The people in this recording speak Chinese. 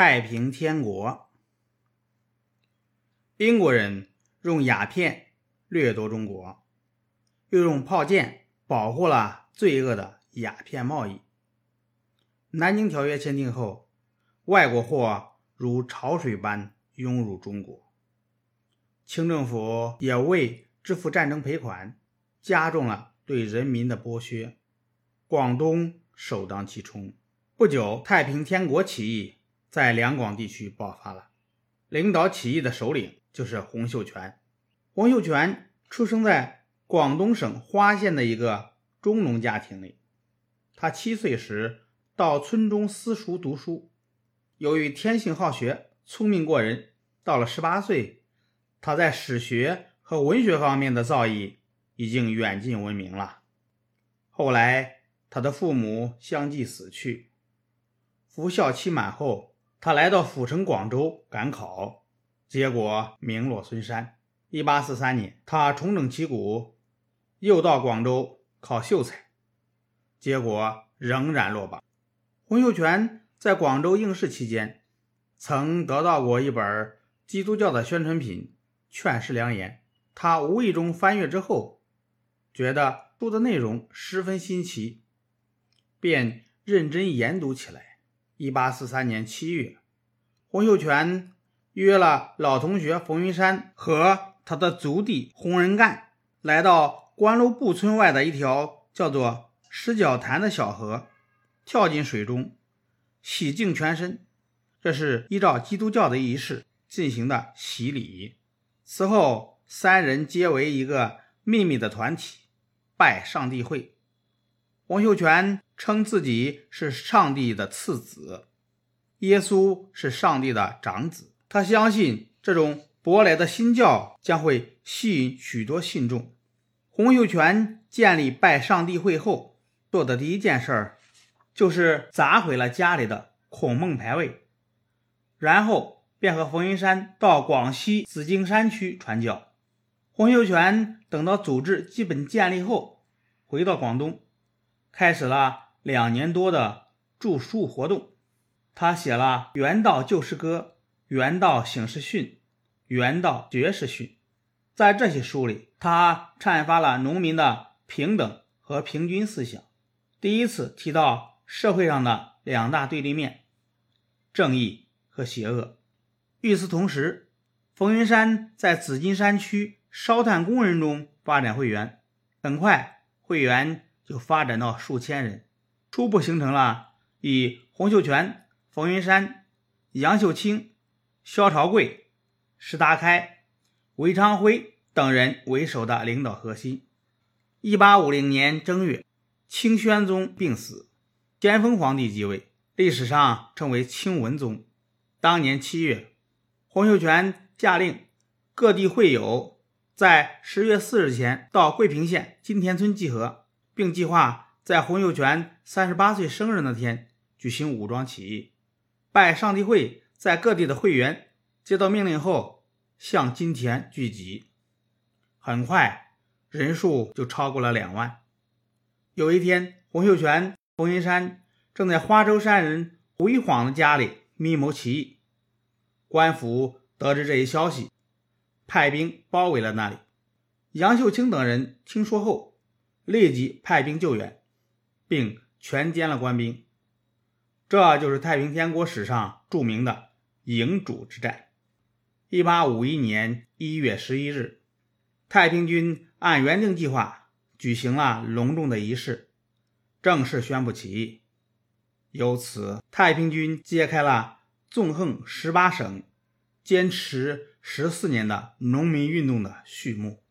太平天国，英国人用鸦片掠夺中国，又用炮舰保护了罪恶的鸦片贸易。南京条约签订后，外国货如潮水般涌入中国，清政府也为支付战争赔款，加重了对人民的剥削。广东首当其冲。不久，太平天国起义。在两广地区爆发了，领导起义的首领就是洪秀全。洪秀全出生在广东省花县的一个中农家庭里。他七岁时到村中私塾读书，由于天性好学，聪明过人。到了十八岁，他在史学和文学方面的造诣已经远近闻名了。后来，他的父母相继死去，服孝期满后。他来到府城广州赶考，结果名落孙山。一八四三年，他重整旗鼓，又到广州考秀才，结果仍然落榜。洪秀全在广州应试期间，曾得到过一本基督教的宣传品《劝世良言》，他无意中翻阅之后，觉得书的内容十分新奇，便认真研读起来。一八四三年七月，洪秀全约了老同学冯云山和他的族弟洪仁干，来到关路布村外的一条叫做石角潭的小河，跳进水中，洗净全身。这是依照基督教的仪式进行的洗礼。此后，三人皆为一个秘密的团体，拜上帝会。洪秀全称自己是上帝的次子，耶稣是上帝的长子。他相信这种舶来的新教将会吸引许多信众。洪秀全建立拜上帝会后做的第一件事儿，就是砸毁了家里的孔孟牌位，然后便和冯云山到广西紫荆山区传教。洪秀全等到组织基本建立后，回到广东。开始了两年多的著书活动，他写了《原道旧诗歌》《原道醒世训》《原道绝世训》。在这些书里，他阐发了农民的平等和平均思想，第一次提到社会上的两大对立面——正义和邪恶。与此同时，冯云山在紫金山区烧炭工人中发展会员，很快会员。就发展到数千人，初步形成了以洪秀全、冯云山、杨秀清、萧朝贵、石达开、韦昌辉等人为首的领导核心。一八五零年正月，清宣宗病死，咸丰皇帝继位，历史上称为清文宗。当年七月，洪秀全下令各地会友在十月四日前到桂平县金田村集合。并计划在洪秀全三十八岁生日那天举行武装起义。拜上帝会在各地的会员接到命令后，向金田聚集，很快人数就超过了两万。有一天，洪秀全、冯云山正在花洲山人胡一晃的家里密谋起义。官府得知这一消息，派兵包围了那里。杨秀清等人听说后。立即派兵救援，并全歼了官兵。这就是太平天国史上著名的营主之战。一八五一年一月十一日，太平军按原定计划举行了隆重的仪式，正式宣布起义。由此，太平军揭开了纵横十八省、坚持十四年的农民运动的序幕。